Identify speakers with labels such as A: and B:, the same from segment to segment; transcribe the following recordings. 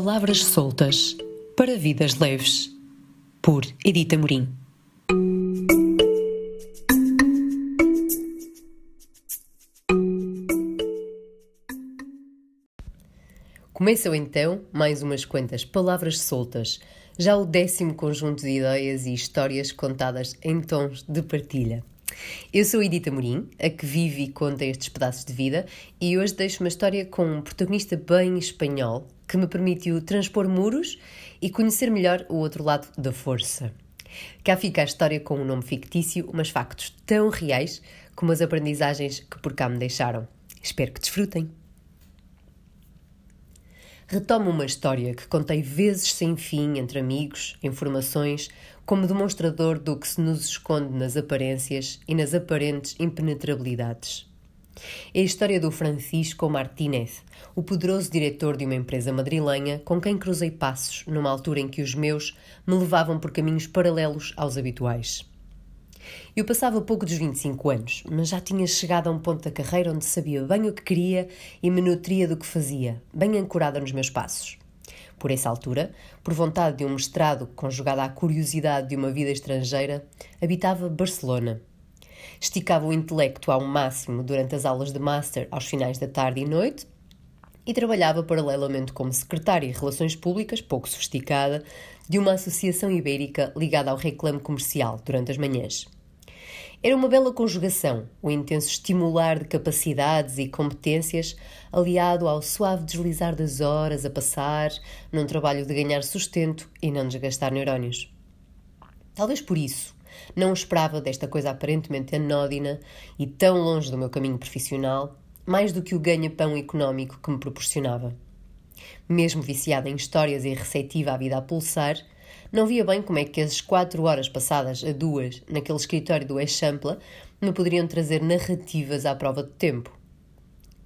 A: Palavras soltas para vidas leves, por Edita Morim. Começam então mais umas quantas palavras soltas, já o décimo conjunto de ideias e histórias contadas em tons de partilha. Eu sou Edita Morim, a que vive e conta estes pedaços de vida, e hoje deixo uma história com um protagonista bem espanhol que me permitiu transpor muros e conhecer melhor o outro lado da força. Cá fica a história com um nome fictício, mas factos tão reais como as aprendizagens que por cá me deixaram. Espero que desfrutem. Retomo uma história que contei vezes sem fim entre amigos, informações, como demonstrador do que se nos esconde nas aparências e nas aparentes impenetrabilidades. É a história do Francisco Martínez, o poderoso diretor de uma empresa madrilenha com quem cruzei passos numa altura em que os meus me levavam por caminhos paralelos aos habituais. Eu passava pouco dos 25 anos, mas já tinha chegado a um ponto da carreira onde sabia bem o que queria e me nutria do que fazia, bem ancorada nos meus passos. Por essa altura, por vontade de um mestrado conjugada à curiosidade de uma vida estrangeira, habitava Barcelona. Esticava o intelecto ao máximo durante as aulas de Master aos finais da tarde e noite e trabalhava paralelamente como secretária de Relações Públicas, pouco sofisticada, de uma associação ibérica ligada ao reclame comercial durante as manhãs. Era uma bela conjugação, o intenso estimular de capacidades e competências, aliado ao suave deslizar das horas a passar, num trabalho de ganhar sustento e não desgastar neurónios. Talvez por isso, não esperava desta coisa aparentemente anódina e tão longe do meu caminho profissional, mais do que o ganha-pão económico que me proporcionava. Mesmo viciada em histórias e receptiva à vida a pulsar, não via bem como é que as quatro horas passadas a duas naquele escritório do Eixampla me poderiam trazer narrativas à prova de tempo.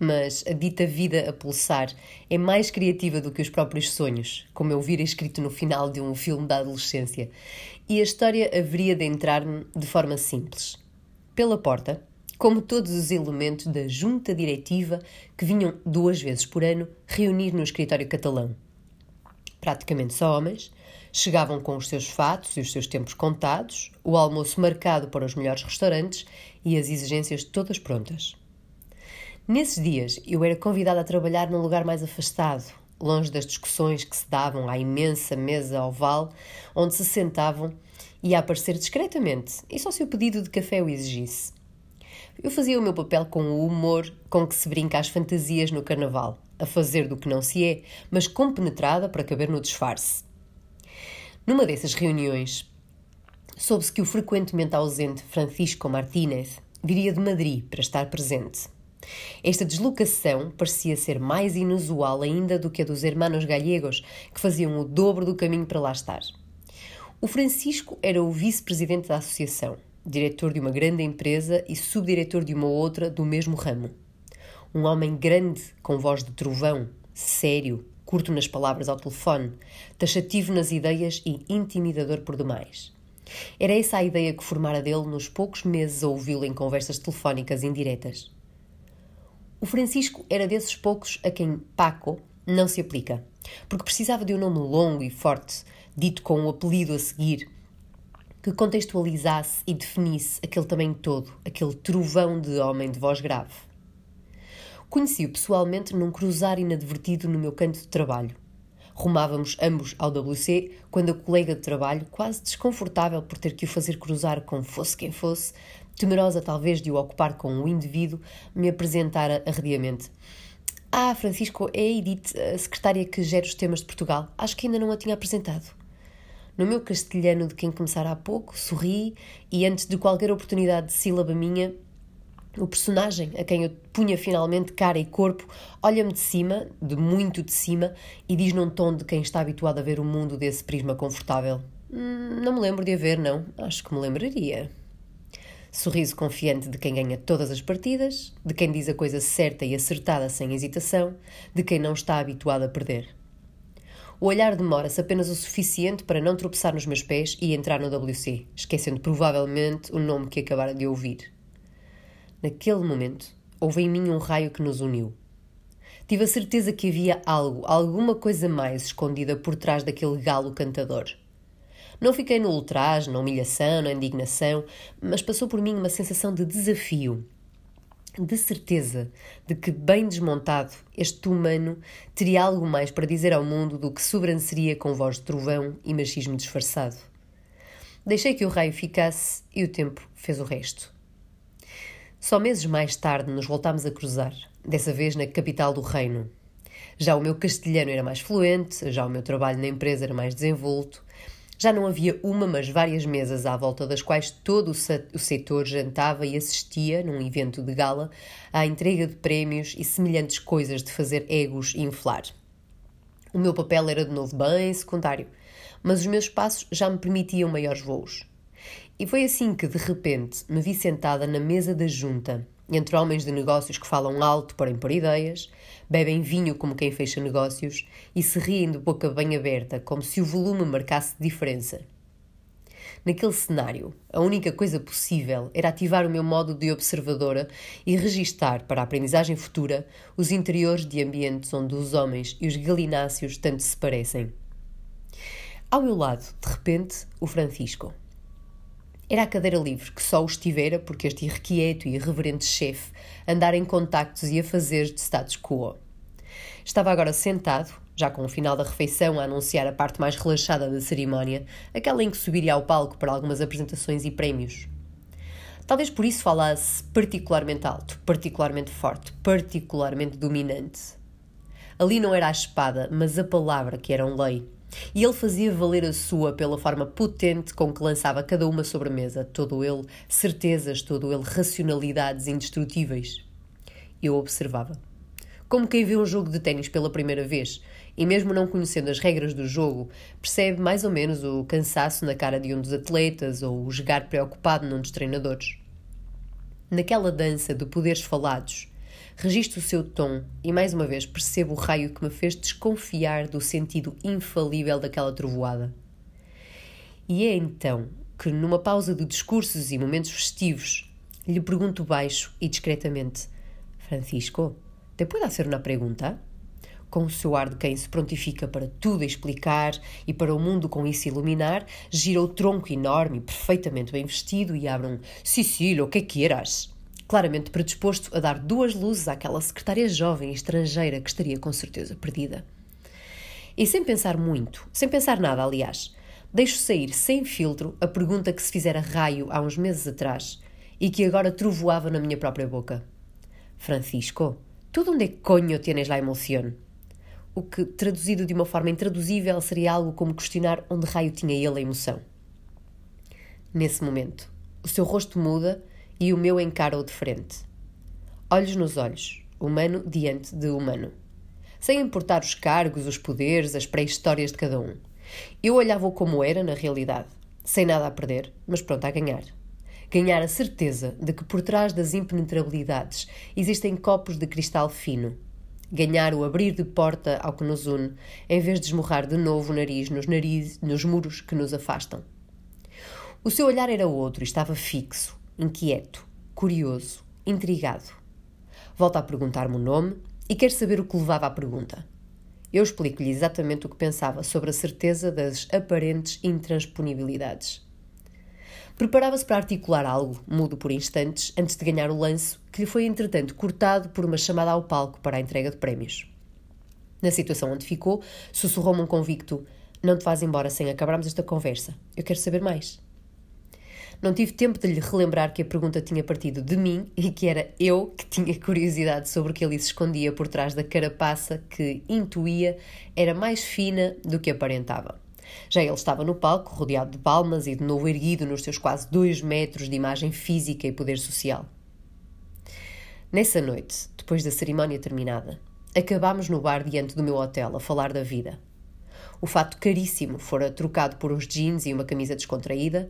A: Mas a dita vida a pulsar é mais criativa do que os próprios sonhos, como eu vira escrito no final de um filme da adolescência, e a história haveria de entrar-me de forma simples. Pela porta, como todos os elementos da junta diretiva que vinham duas vezes por ano reunir no escritório catalão. Praticamente só homens, chegavam com os seus fatos e os seus tempos contados, o almoço marcado para os melhores restaurantes e as exigências todas prontas. Nesses dias, eu era convidada a trabalhar num lugar mais afastado, longe das discussões que se davam à imensa mesa oval, onde se sentavam e a aparecer discretamente, e só se o pedido de café o exigisse. Eu fazia o meu papel com o humor com que se brinca às fantasias no carnaval, a fazer do que não se é, mas compenetrada para caber no disfarce. Numa dessas reuniões, soube-se que o frequentemente ausente Francisco Martínez viria de Madrid para estar presente. Esta deslocação parecia ser mais inusual ainda do que a dos hermanos gallegos, que faziam o dobro do caminho para lá estar. O Francisco era o vice-presidente da associação diretor de uma grande empresa e subdiretor de uma outra do mesmo ramo. Um homem grande, com voz de trovão, sério, curto nas palavras ao telefone, taxativo nas ideias e intimidador por demais. Era essa a ideia que formara dele nos poucos meses a ouvi-lo em conversas telefónicas indiretas. O Francisco era desses poucos a quem Paco não se aplica, porque precisava de um nome longo e forte, dito com o um apelido a seguir, que contextualizasse e definisse aquele tamanho todo, aquele trovão de homem de voz grave. Conheci-o pessoalmente num cruzar inadvertido no meu canto de trabalho. Rumávamos ambos ao WC quando a colega de trabalho, quase desconfortável por ter que o fazer cruzar com fosse quem fosse, temerosa talvez de o ocupar com um indivíduo, me apresentara arrediamente. Ah, Francisco, é a Edith, a secretária que gera os temas de Portugal. Acho que ainda não a tinha apresentado. No meu castelhano de quem começara há pouco, sorri e, antes de qualquer oportunidade de sílaba minha, o personagem a quem eu punha finalmente cara e corpo olha-me de cima, de muito de cima, e diz num tom de quem está habituado a ver o mundo desse prisma confortável: hum, Não me lembro de haver, não. Acho que me lembraria. Sorriso confiante de quem ganha todas as partidas, de quem diz a coisa certa e acertada sem hesitação, de quem não está habituado a perder. O olhar demora-se apenas o suficiente para não tropeçar nos meus pés e entrar no WC, esquecendo provavelmente o nome que acabara de ouvir. Naquele momento, houve em mim um raio que nos uniu. Tive a certeza que havia algo, alguma coisa mais escondida por trás daquele galo cantador. Não fiquei no ultraje, na humilhação, na indignação, mas passou por mim uma sensação de desafio, de certeza de que, bem desmontado, este humano teria algo mais para dizer ao mundo do que sobranceria com voz de trovão e machismo disfarçado. Deixei que o raio ficasse e o tempo fez o resto. Só meses mais tarde nos voltámos a cruzar, dessa vez na capital do reino. Já o meu castelhano era mais fluente, já o meu trabalho na empresa era mais desenvolto, já não havia uma, mas várias mesas à volta das quais todo o setor jantava e assistia, num evento de gala, à entrega de prémios e semelhantes coisas de fazer egos inflar. O meu papel era de novo bem secundário, mas os meus passos já me permitiam maiores voos. E foi assim que, de repente, me vi sentada na mesa da junta, entre homens de negócios que falam alto para impor ideias, bebem vinho como quem fecha negócios e se riem de boca bem aberta, como se o volume marcasse diferença. Naquele cenário, a única coisa possível era ativar o meu modo de observadora e registar para a aprendizagem futura os interiores de ambientes onde os homens e os galináceos tanto se parecem. Ao meu lado, de repente, o Francisco. Era a cadeira livre, que só o estivera porque este irrequieto e irreverente chefe andara em contactos e a fazer de status quo. Estava agora sentado, já com o final da refeição a anunciar a parte mais relaxada da cerimónia, aquela em que subiria ao palco para algumas apresentações e prémios. Talvez por isso falasse particularmente alto, particularmente forte, particularmente dominante. Ali não era a espada, mas a palavra que era um lei e ele fazia valer a sua pela forma potente com que lançava cada uma sobre a mesa, todo ele certezas, todo ele racionalidades indestrutíveis. Eu observava. Como quem vê um jogo de ténis pela primeira vez, e mesmo não conhecendo as regras do jogo, percebe mais ou menos o cansaço na cara de um dos atletas ou o jogar preocupado num dos treinadores. Naquela dança de poderes falados, Registro o seu tom e mais uma vez percebo o raio que me fez desconfiar do sentido infalível daquela trovoada. E é então que, numa pausa de discursos e momentos festivos, lhe pergunto baixo e discretamente: Francisco, ¿te puedo hacer uma pergunta? Com o seu ar de quem se prontifica para tudo explicar e para o mundo com isso iluminar, gira o tronco enorme, perfeitamente bem vestido e abre um Sicília, o que quieras claramente predisposto a dar duas luzes àquela secretária jovem estrangeira que estaria com certeza perdida. E sem pensar muito, sem pensar nada, aliás, deixo sair sem filtro a pergunta que se fizera raio há uns meses atrás e que agora trovoava na minha própria boca. Francisco, tu onde é coño tienes la emoción? O que, traduzido de uma forma intraduzível, seria algo como questionar onde raio tinha ele a emoção. Nesse momento, o seu rosto muda e o meu encara-o de frente. Olhos nos olhos, humano diante de humano. Sem importar os cargos, os poderes, as pré-histórias de cada um. Eu olhava-o como era na realidade, sem nada a perder, mas pronto a ganhar. Ganhar a certeza de que por trás das impenetrabilidades existem copos de cristal fino. Ganhar o abrir de porta ao que nos une, em vez de esmurrar de novo o nariz nos, nariz, nos muros que nos afastam. O seu olhar era outro, estava fixo, inquieto, curioso, intrigado. Volta a perguntar-me o nome e quer saber o que levava à pergunta. Eu explico-lhe exatamente o que pensava sobre a certeza das aparentes intransponibilidades. Preparava-se para articular algo, mudo por instantes, antes de ganhar o lance, que lhe foi entretanto cortado por uma chamada ao palco para a entrega de prémios. Na situação onde ficou, sussurrou-me um convicto: Não te vás embora sem acabarmos esta conversa. Eu quero saber mais. Não tive tempo de lhe relembrar que a pergunta tinha partido de mim e que era eu que tinha curiosidade sobre o que ele se escondia por trás da carapaça que, intuía, era mais fina do que aparentava. Já ele estava no palco, rodeado de palmas e de novo erguido nos seus quase dois metros de imagem física e poder social. Nessa noite, depois da cerimónia terminada, acabámos no bar diante do meu hotel a falar da vida. O fato caríssimo fora trocado por uns jeans e uma camisa descontraída,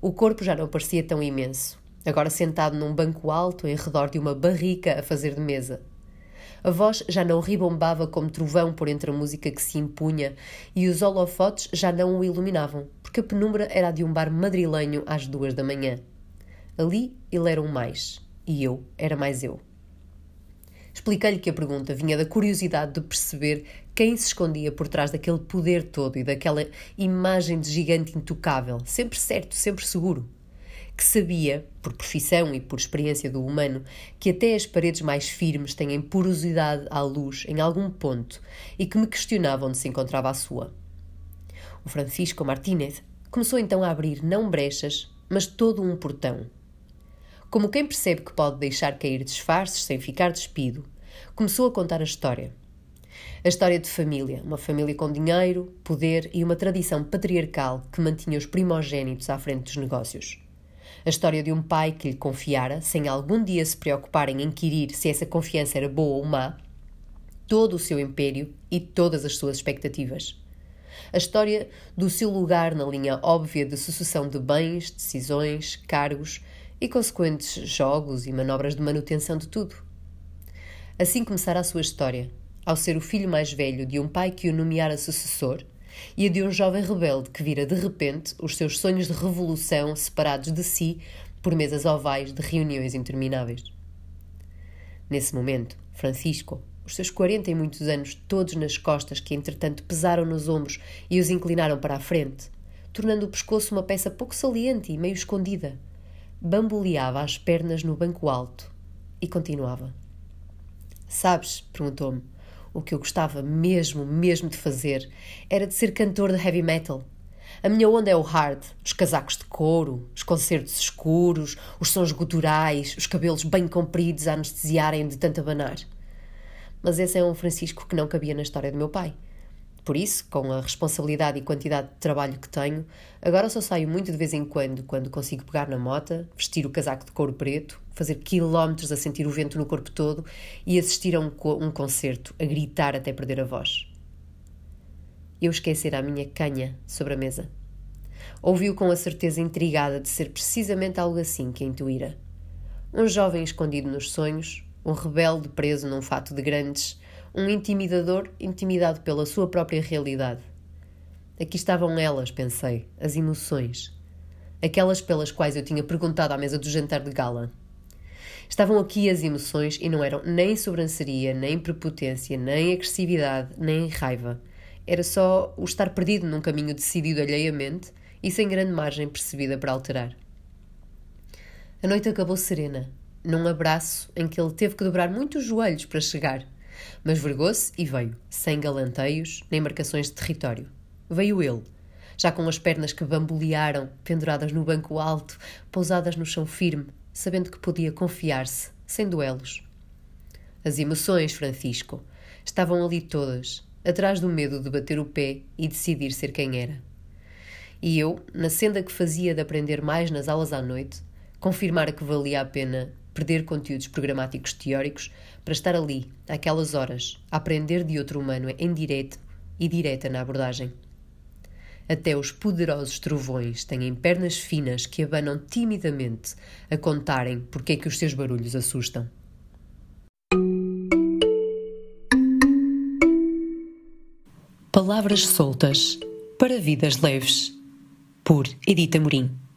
A: o corpo já não parecia tão imenso, agora sentado num banco alto em redor de uma barrica a fazer de mesa. A voz já não ribombava como trovão por entre a música que se impunha e os holofotes já não o iluminavam, porque a penumbra era a de um bar madrilenho às duas da manhã. Ali ele era um mais, e eu era mais eu. Expliquei-lhe que a pergunta vinha da curiosidade de perceber quem se escondia por trás daquele poder todo e daquela imagem de gigante intocável, sempre certo, sempre seguro. Que sabia, por profissão e por experiência do humano, que até as paredes mais firmes têm porosidade à luz em algum ponto e que me questionava onde se encontrava a sua. O Francisco Martínez começou então a abrir não brechas, mas todo um portão como quem percebe que pode deixar cair disfarces sem ficar despido, começou a contar a história. A história de família, uma família com dinheiro, poder e uma tradição patriarcal que mantinha os primogênitos à frente dos negócios. A história de um pai que lhe confiara, sem algum dia se preocupar em inquirir se essa confiança era boa ou má, todo o seu império e todas as suas expectativas. A história do seu lugar na linha óbvia de sucessão de bens, decisões, cargos e consequentes jogos e manobras de manutenção de tudo. Assim começara a sua história, ao ser o filho mais velho de um pai que o nomeara sucessor e a de um jovem rebelde que vira de repente os seus sonhos de revolução separados de si por mesas ovais de reuniões intermináveis. Nesse momento, Francisco, os seus quarenta e muitos anos todos nas costas que entretanto pesaram nos ombros e os inclinaram para a frente, tornando o pescoço uma peça pouco saliente e meio escondida, bamboleava as pernas no banco alto e continuava. Sabes, perguntou-me, o que eu gostava mesmo, mesmo de fazer era de ser cantor de heavy metal. A minha onda é o hard, os casacos de couro, os concertos escuros, os sons guturais, os cabelos bem compridos a anestesiarem de tanto abanar. Mas esse é um Francisco que não cabia na história do meu pai. Por isso, com a responsabilidade e quantidade de trabalho que tenho, agora só saio muito de vez em quando, quando consigo pegar na mota, vestir o casaco de couro preto, fazer quilómetros a sentir o vento no corpo todo e assistir a um, um concerto, a gritar até perder a voz. Eu esquecer a minha canha sobre a mesa. Ouviu com a certeza intrigada de ser precisamente algo assim que a intuíra. Um jovem escondido nos sonhos, um rebelde preso num fato de grandes, um intimidador intimidado pela sua própria realidade. Aqui estavam elas, pensei, as emoções. Aquelas pelas quais eu tinha perguntado à mesa do jantar de gala. Estavam aqui as emoções e não eram nem sobranceria, nem prepotência, nem agressividade, nem raiva. Era só o estar perdido num caminho decidido alheiamente e sem grande margem percebida para alterar. A noite acabou serena, num abraço em que ele teve que dobrar muitos joelhos para chegar mas vergou-se e veio, sem galanteios nem marcações de território. Veio ele, já com as pernas que bambolearam, penduradas no banco alto, pousadas no chão firme, sabendo que podia confiar-se, sem duelos. As emoções, Francisco, estavam ali todas, atrás do medo de bater o pé e decidir ser quem era. E eu, na senda que fazia de aprender mais nas aulas à noite, confirmara que valia a pena perder conteúdos programáticos teóricos para estar ali, àquelas horas, a aprender de outro humano em direto e direta na abordagem. Até os poderosos trovões têm pernas finas que abanam timidamente a contarem porque é que os seus barulhos assustam. Palavras soltas para vidas leves, por Edita Morim.